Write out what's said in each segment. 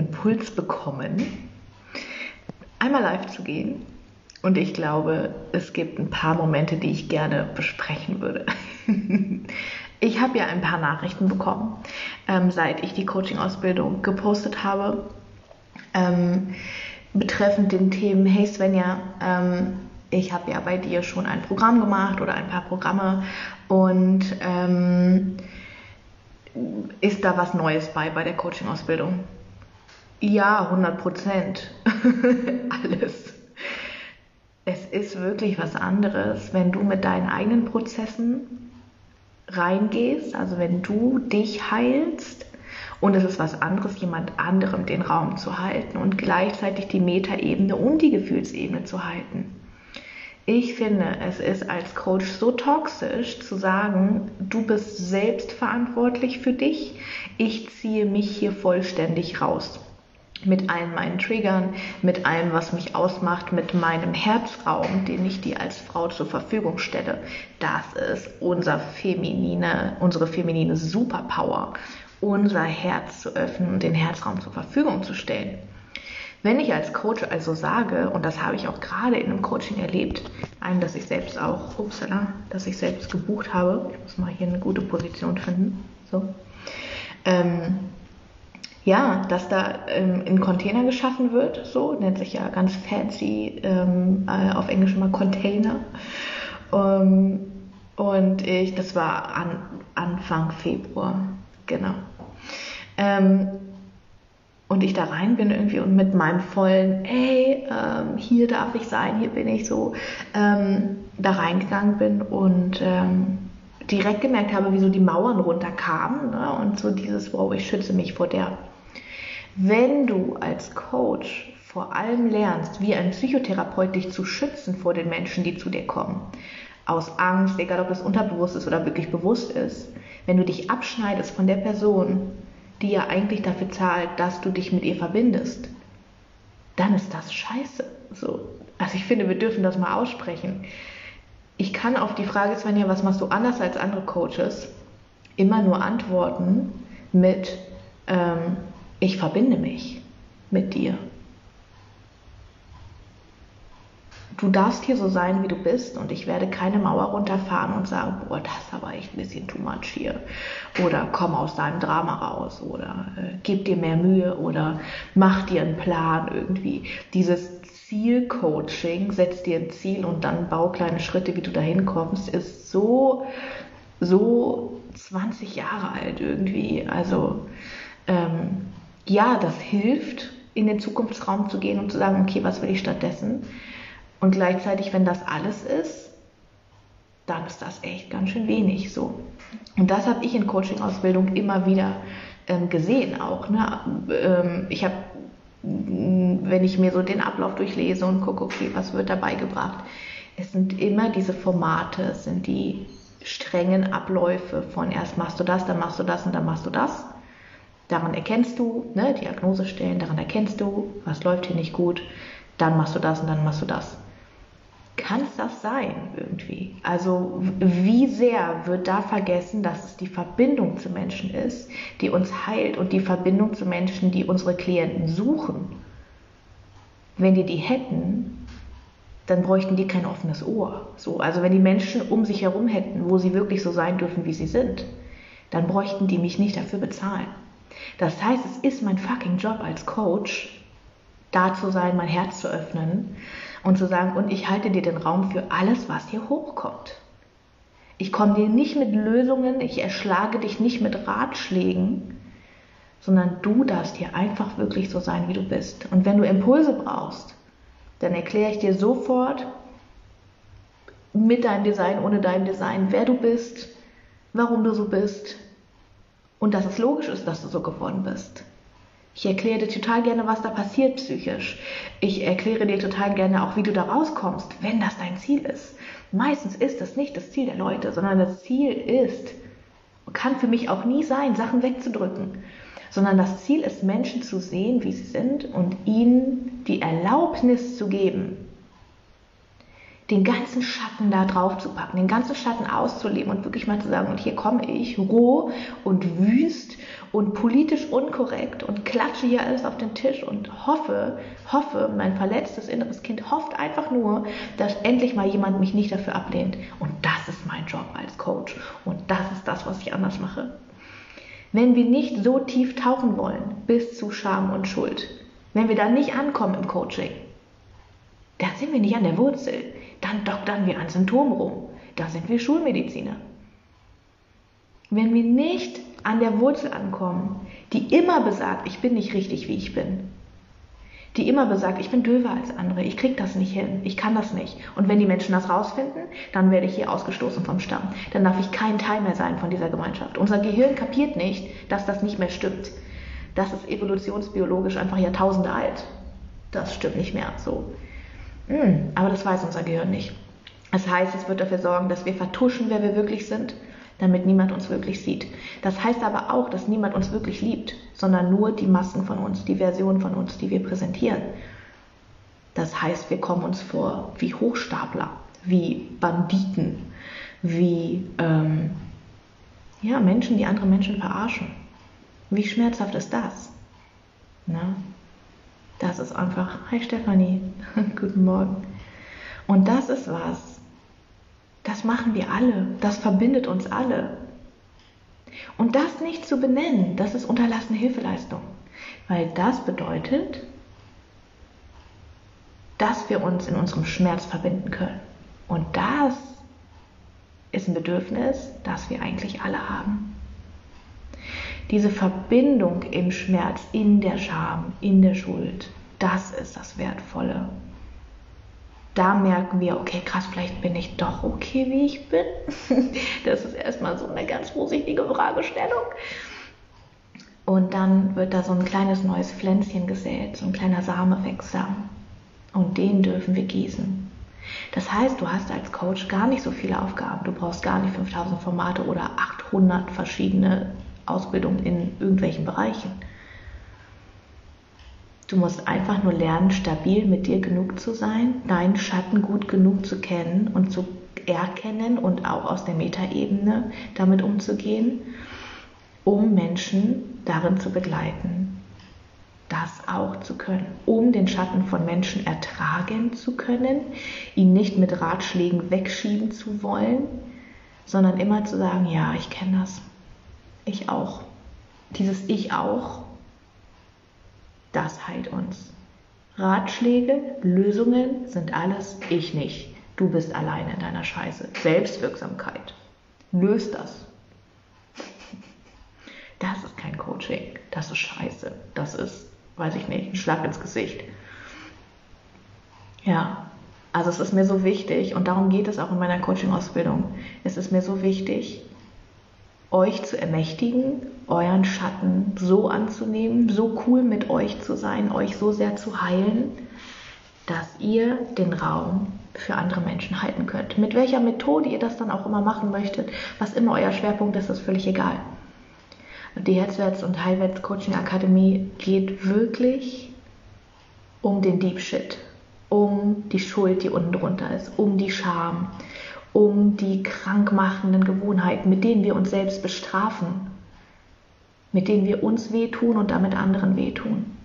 Impuls bekommen, einmal live zu gehen. Und ich glaube, es gibt ein paar Momente, die ich gerne besprechen würde. Ich habe ja ein paar Nachrichten bekommen, ähm, seit ich die Coaching-Ausbildung gepostet habe, ähm, betreffend den Themen, hey Svenja, ähm, ich habe ja bei dir schon ein Programm gemacht oder ein paar Programme und ähm, ist da was Neues bei bei der Coaching-Ausbildung? Ja, 100 Prozent. Alles. Es ist wirklich was anderes, wenn du mit deinen eigenen Prozessen reingehst, also wenn du dich heilst und es ist was anderes, jemand anderem den Raum zu halten und gleichzeitig die Metaebene und die Gefühlsebene zu halten. Ich finde, es ist als Coach so toxisch zu sagen, du bist selbst verantwortlich für dich, ich ziehe mich hier vollständig raus mit allen meinen Triggern, mit allem, was mich ausmacht, mit meinem Herzraum, den ich dir als Frau zur Verfügung stelle. Das ist unser feminine, unsere feminine Superpower, unser Herz zu öffnen und den Herzraum zur Verfügung zu stellen. Wenn ich als Coach also sage, und das habe ich auch gerade in einem Coaching erlebt, einem, das ich selbst auch, upsala, das ich selbst gebucht habe, ich muss mal hier eine gute Position finden, so, ähm, ja, dass da ähm, ein Container geschaffen wird, so nennt sich ja ganz fancy ähm, äh, auf Englisch immer Container. Ähm, und ich, das war an, Anfang Februar, genau. Ähm, und ich da rein bin irgendwie und mit meinem vollen, ey, ähm, hier darf ich sein, hier bin ich so, ähm, da reingegangen bin und direkt gemerkt habe, wie so die Mauern runterkamen ne? und so dieses, wow, ich schütze mich vor der wenn du als Coach vor allem lernst, wie ein Psychotherapeut dich zu schützen vor den Menschen, die zu dir kommen, aus Angst, egal ob das unterbewusst ist oder wirklich bewusst ist, wenn du dich abschneidest von der Person, die ja eigentlich dafür zahlt, dass du dich mit ihr verbindest, dann ist das scheiße. So. Also ich finde, wir dürfen das mal aussprechen. Ich kann auf die Frage, Svenja, was machst du anders als andere Coaches, immer nur antworten mit, ähm, ich verbinde mich mit dir. Du darfst hier so sein, wie du bist und ich werde keine Mauer runterfahren und sagen, boah, das ist aber echt ein bisschen too much hier. Oder komm aus deinem Drama raus oder äh, gib dir mehr Mühe oder mach dir einen Plan irgendwie. Dieses Zielcoaching, setz dir ein Ziel und dann bau kleine Schritte, wie du dahin kommst, ist so, so 20 Jahre alt irgendwie. Also, ähm, ja, das hilft, in den Zukunftsraum zu gehen und zu sagen, okay, was will ich stattdessen? Und gleichzeitig, wenn das alles ist, dann ist das echt ganz schön wenig so. Und das habe ich in Coaching-Ausbildung immer wieder ähm, gesehen auch. Ne? Ähm, ich habe, wenn ich mir so den Ablauf durchlese und gucke, okay, was wird dabei gebracht, es sind immer diese Formate, es sind die strengen Abläufe von erst machst du das, dann machst du das und dann machst du das. Daran erkennst du, ne, Diagnose stellen, daran erkennst du, was läuft hier nicht gut, dann machst du das und dann machst du das. Kann es das sein irgendwie? Also wie sehr wird da vergessen, dass es die Verbindung zu Menschen ist, die uns heilt und die Verbindung zu Menschen, die unsere Klienten suchen? Wenn die die hätten, dann bräuchten die kein offenes Ohr. So, also wenn die Menschen um sich herum hätten, wo sie wirklich so sein dürfen, wie sie sind, dann bräuchten die mich nicht dafür bezahlen. Das heißt, es ist mein fucking Job als Coach, da zu sein, mein Herz zu öffnen und zu sagen, und ich halte dir den Raum für alles, was hier hochkommt. Ich komme dir nicht mit Lösungen, ich erschlage dich nicht mit Ratschlägen, sondern du darfst hier einfach wirklich so sein, wie du bist. Und wenn du Impulse brauchst, dann erkläre ich dir sofort mit deinem Design, ohne dein Design, wer du bist, warum du so bist, und dass es logisch ist, dass du so geworden bist. Ich erkläre dir total gerne, was da passiert psychisch. Ich erkläre dir total gerne auch, wie du da rauskommst, wenn das dein Ziel ist. Meistens ist das nicht das Ziel der Leute, sondern das Ziel ist, kann für mich auch nie sein, Sachen wegzudrücken, sondern das Ziel ist, Menschen zu sehen, wie sie sind und ihnen die Erlaubnis zu geben, den ganzen Schatten da drauf zu packen, den ganzen Schatten auszuleben und wirklich mal zu sagen, und hier komme ich roh und wüst und politisch unkorrekt und klatsche hier alles auf den Tisch und hoffe, hoffe, mein verletztes inneres Kind hofft einfach nur, dass endlich mal jemand mich nicht dafür ablehnt. Und das ist mein Job als Coach. Und das ist das, was ich anders mache. Wenn wir nicht so tief tauchen wollen, bis zu Scham und Schuld, wenn wir da nicht ankommen im Coaching, dann sind wir nicht an der Wurzel. Dann doktern wir an Symptomen rum. Da sind wir Schulmediziner. Wenn wir nicht an der Wurzel ankommen, die immer besagt, ich bin nicht richtig, wie ich bin, die immer besagt, ich bin döver als andere, ich krieg das nicht hin, ich kann das nicht. Und wenn die Menschen das rausfinden, dann werde ich hier ausgestoßen vom Stamm. Dann darf ich kein Teil mehr sein von dieser Gemeinschaft. Unser Gehirn kapiert nicht, dass das nicht mehr stimmt. Das ist evolutionsbiologisch einfach Jahrtausende alt. Das stimmt nicht mehr so. Hm, aber das weiß unser Gehirn nicht. Das heißt, es wird dafür sorgen, dass wir vertuschen, wer wir wirklich sind, damit niemand uns wirklich sieht. Das heißt aber auch, dass niemand uns wirklich liebt, sondern nur die Masken von uns, die Version von uns, die wir präsentieren. Das heißt, wir kommen uns vor wie Hochstapler, wie Banditen, wie ähm, ja, Menschen, die andere Menschen verarschen. Wie schmerzhaft ist das? Na? Das ist einfach, hi Stefanie, guten Morgen. Und das ist was, das machen wir alle, das verbindet uns alle. Und das nicht zu benennen, das ist unterlassene Hilfeleistung. Weil das bedeutet, dass wir uns in unserem Schmerz verbinden können. Und das ist ein Bedürfnis, das wir eigentlich alle haben. Diese Verbindung im Schmerz, in der Scham, in der Schuld, das ist das Wertvolle. Da merken wir, okay, krass, vielleicht bin ich doch okay, wie ich bin. Das ist erstmal so eine ganz vorsichtige Fragestellung. Und dann wird da so ein kleines neues Pflänzchen gesät, so ein kleiner Same wächst da. Und den dürfen wir gießen. Das heißt, du hast als Coach gar nicht so viele Aufgaben. Du brauchst gar nicht 5000 Formate oder 800 verschiedene Ausbildung in irgendwelchen Bereichen. Du musst einfach nur lernen, stabil mit dir genug zu sein, deinen Schatten gut genug zu kennen und zu erkennen und auch aus der Metaebene damit umzugehen, um Menschen darin zu begleiten, das auch zu können, um den Schatten von Menschen ertragen zu können, ihn nicht mit Ratschlägen wegschieben zu wollen, sondern immer zu sagen, ja, ich kenne das, ich auch. Dieses Ich auch, das heilt uns. Ratschläge, Lösungen sind alles ich nicht. Du bist alleine in deiner Scheiße. Selbstwirksamkeit. Löst das. Das ist kein Coaching. Das ist Scheiße. Das ist, weiß ich nicht, ein Schlag ins Gesicht. Ja, also es ist mir so wichtig und darum geht es auch in meiner Coaching-Ausbildung. Es ist mir so wichtig, euch zu ermächtigen, euren Schatten so anzunehmen, so cool mit euch zu sein, euch so sehr zu heilen, dass ihr den Raum für andere Menschen halten könnt. Mit welcher Methode ihr das dann auch immer machen möchtet, was immer euer Schwerpunkt ist, ist völlig egal. Die Herzwärts- und Heilwärts-Coaching-Akademie geht wirklich um den Deep Shit, um die Schuld, die unten drunter ist, um die Scham, um die krankmachenden Gewohnheiten, mit denen wir uns selbst bestrafen, mit denen wir uns wehtun und damit anderen wehtun.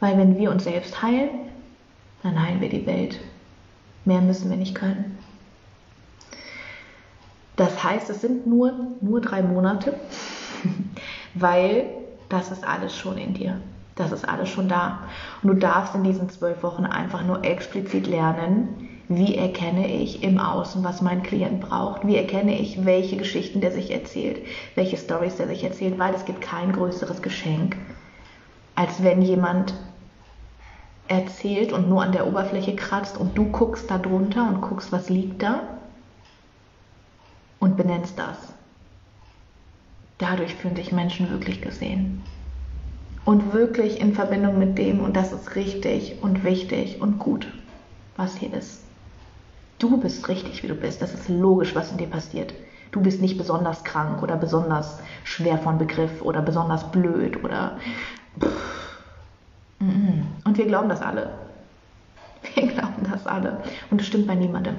Weil wenn wir uns selbst heilen, dann heilen wir die Welt. Mehr müssen wir nicht können. Das heißt, es sind nur, nur drei Monate, weil das ist alles schon in dir. Das ist alles schon da. Und du darfst in diesen zwölf Wochen einfach nur explizit lernen, wie erkenne ich im Außen, was mein Klient braucht? Wie erkenne ich, welche Geschichten der sich erzählt, welche Stories der sich erzählt? Weil es gibt kein größeres Geschenk, als wenn jemand erzählt und nur an der Oberfläche kratzt und du guckst da drunter und guckst, was liegt da und benennst das. Dadurch fühlen sich Menschen wirklich gesehen. Und wirklich in Verbindung mit dem, und das ist richtig und wichtig und gut, was hier ist. Du bist richtig, wie du bist. Das ist logisch, was in dir passiert. Du bist nicht besonders krank oder besonders schwer von Begriff oder besonders blöd oder. Und wir glauben das alle. Wir glauben das alle. Und das stimmt bei niemandem.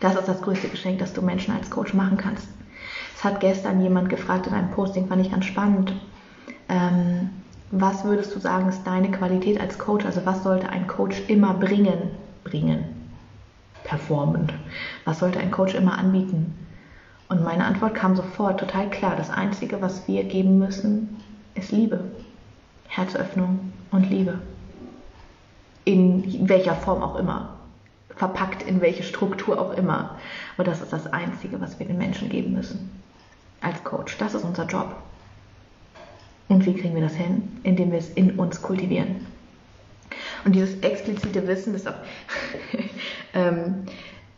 Das ist das größte Geschenk, das du Menschen als Coach machen kannst. Es hat gestern jemand gefragt in einem Posting, fand ich ganz spannend. Ähm, was würdest du sagen, ist deine Qualität als Coach? Also was sollte ein Coach immer bringen? Bringen. Performend. Was sollte ein Coach immer anbieten? Und meine Antwort kam sofort total klar. Das Einzige, was wir geben müssen, ist Liebe. Herzöffnung und Liebe. In welcher Form auch immer verpackt in welche Struktur auch immer. Aber das ist das Einzige, was wir den Menschen geben müssen. Als Coach. Das ist unser Job. Und wie kriegen wir das hin? Indem wir es in uns kultivieren. Und dieses explizite Wissen, das auch, ähm,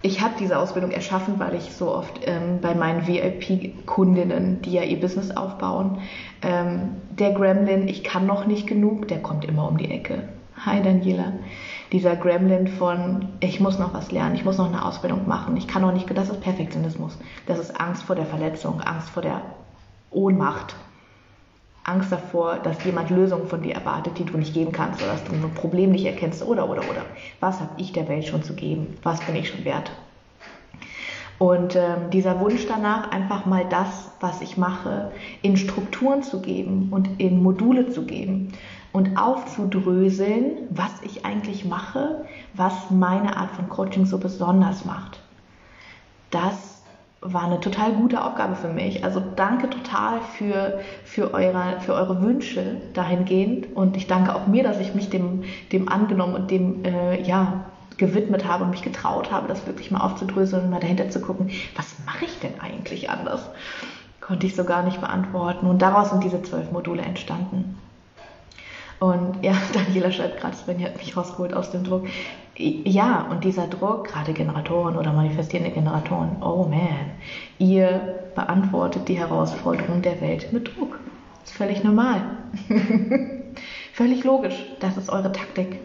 ich habe diese Ausbildung erschaffen, weil ich so oft ähm, bei meinen VIP-Kundinnen, die ja ihr Business aufbauen, ähm, der Gremlin, ich kann noch nicht genug, der kommt immer um die Ecke. Hi Daniela dieser Gremlin von, ich muss noch was lernen, ich muss noch eine Ausbildung machen, ich kann noch nicht, das ist Perfektionismus. Das ist Angst vor der Verletzung, Angst vor der Ohnmacht. Angst davor, dass jemand Lösungen von dir erwartet, die du nicht geben kannst oder dass du ein Problem nicht erkennst oder oder oder. Was habe ich der Welt schon zu geben? Was bin ich schon wert? Und ähm, dieser Wunsch danach, einfach mal das, was ich mache, in Strukturen zu geben und in Module zu geben und aufzudröseln, was ich eigentlich mache, was meine Art von Coaching so besonders macht. Das war eine total gute Aufgabe für mich. Also danke total für, für, eure, für eure Wünsche dahingehend und ich danke auch mir, dass ich mich dem, dem angenommen und dem äh, ja, gewidmet habe und mich getraut habe, das wirklich mal aufzudröseln und mal dahinter zu gucken, was mache ich denn eigentlich anders? Konnte ich so gar nicht beantworten. Und daraus sind diese zwölf Module entstanden. Und ja, Daniela schreibt gerade, Svenja hat mich rausgeholt aus dem Druck. Ja, und dieser Druck, gerade Generatoren oder manifestierende Generatoren, oh man, ihr beantwortet die Herausforderung der Welt mit Druck. Das ist völlig normal. völlig logisch. Das ist eure Taktik.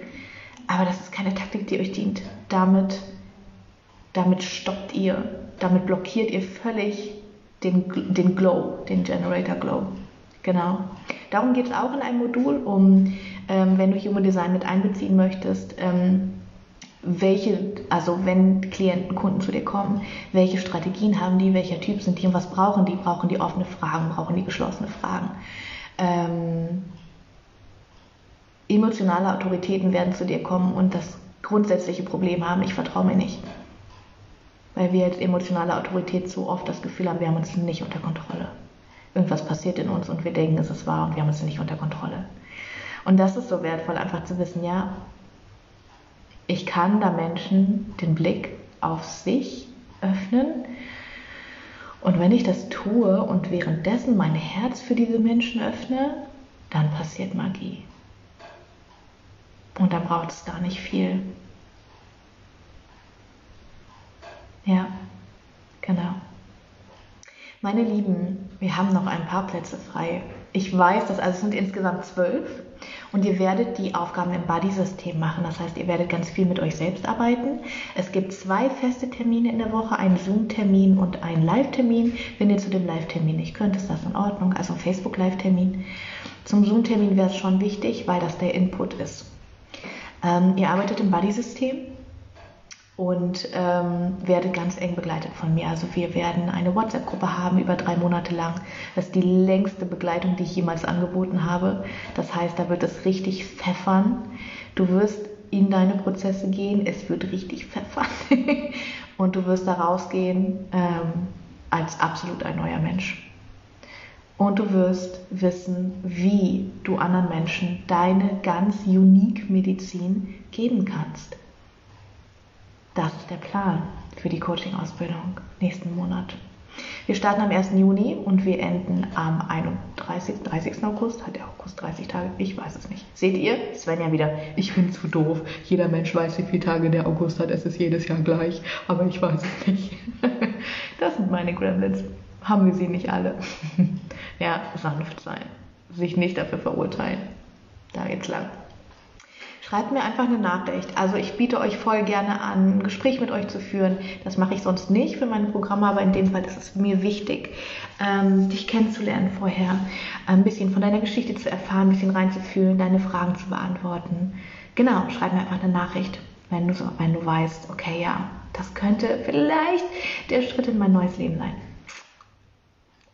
Aber das ist keine Taktik, die euch dient. Damit, damit stoppt ihr, damit blockiert ihr völlig den, den Glow, den Generator Glow. Genau. Darum geht es auch in einem Modul, um, ähm, wenn du Human Design mit einbeziehen möchtest, ähm, welche, also wenn Klienten, Kunden zu dir kommen, welche Strategien haben die, welcher Typ sind die und was brauchen die? Brauchen die offene Fragen, brauchen die geschlossene Fragen? Ähm, emotionale Autoritäten werden zu dir kommen und das grundsätzliche Problem haben, ich vertraue mir nicht. Weil wir als emotionale Autorität so oft das Gefühl haben, wir haben uns nicht unter Kontrolle irgendwas passiert in uns und wir denken, es ist wahr und wir haben es nicht unter Kontrolle. Und das ist so wertvoll, einfach zu wissen, ja, ich kann da Menschen den Blick auf sich öffnen. Und wenn ich das tue und währenddessen mein Herz für diese Menschen öffne, dann passiert Magie. Und da braucht es gar nicht viel. Ja, genau. Meine Lieben, wir haben noch ein paar Plätze frei. Ich weiß, dass also es sind insgesamt zwölf und ihr werdet die Aufgaben im Buddy-System machen. Das heißt, ihr werdet ganz viel mit euch selbst arbeiten. Es gibt zwei feste Termine in der Woche, einen Zoom-Termin und einen Live-Termin. Wenn ihr zu dem Live-Termin nicht könnt, ist das in Ordnung. Also Facebook-Live-Termin. Zum Zoom-Termin wäre es schon wichtig, weil das der Input ist. Ähm, ihr arbeitet im Buddy-System und ähm, werde ganz eng begleitet von mir. Also wir werden eine WhatsApp-Gruppe haben über drei Monate lang. Das ist die längste Begleitung, die ich jemals angeboten habe. Das heißt, da wird es richtig pfeffern. Du wirst in deine Prozesse gehen, es wird richtig pfeffern und du wirst da rausgehen ähm, als absolut ein neuer Mensch. Und du wirst wissen, wie du anderen Menschen deine ganz unique Medizin geben kannst. Das ist der Plan für die Coaching-Ausbildung nächsten Monat. Wir starten am 1. Juni und wir enden am 31. 30. August. Hat der August 30 Tage? Ich weiß es nicht. Seht ihr? Svenja wieder. Ich bin zu doof. Jeder Mensch weiß, wie viele Tage der August hat. Es ist jedes Jahr gleich. Aber ich weiß es nicht. Das sind meine Gremlins. Haben wir sie nicht alle? Ja, sanft sein. Sich nicht dafür verurteilen. Da geht's lang. Schreibt mir einfach eine Nachricht. Also ich biete euch voll gerne an, ein Gespräch mit euch zu führen. Das mache ich sonst nicht für meine Programme, aber in dem Fall ist es mir wichtig, ähm, dich kennenzulernen vorher, ein bisschen von deiner Geschichte zu erfahren, ein bisschen reinzufühlen, deine Fragen zu beantworten. genau, schreib mir einfach eine Nachricht, wenn du, wenn du weißt, okay, ja, das könnte vielleicht der Schritt in mein neues Leben sein.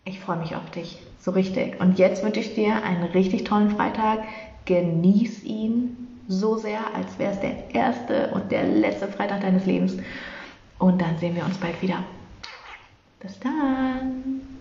Ich freue mich auf dich, so richtig. Und jetzt wünsche ich dir einen richtig tollen Freitag. Genieß ihn so sehr, als wäre es der erste und der letzte Freitag deines Lebens. Und dann sehen wir uns bald wieder. Bis dann.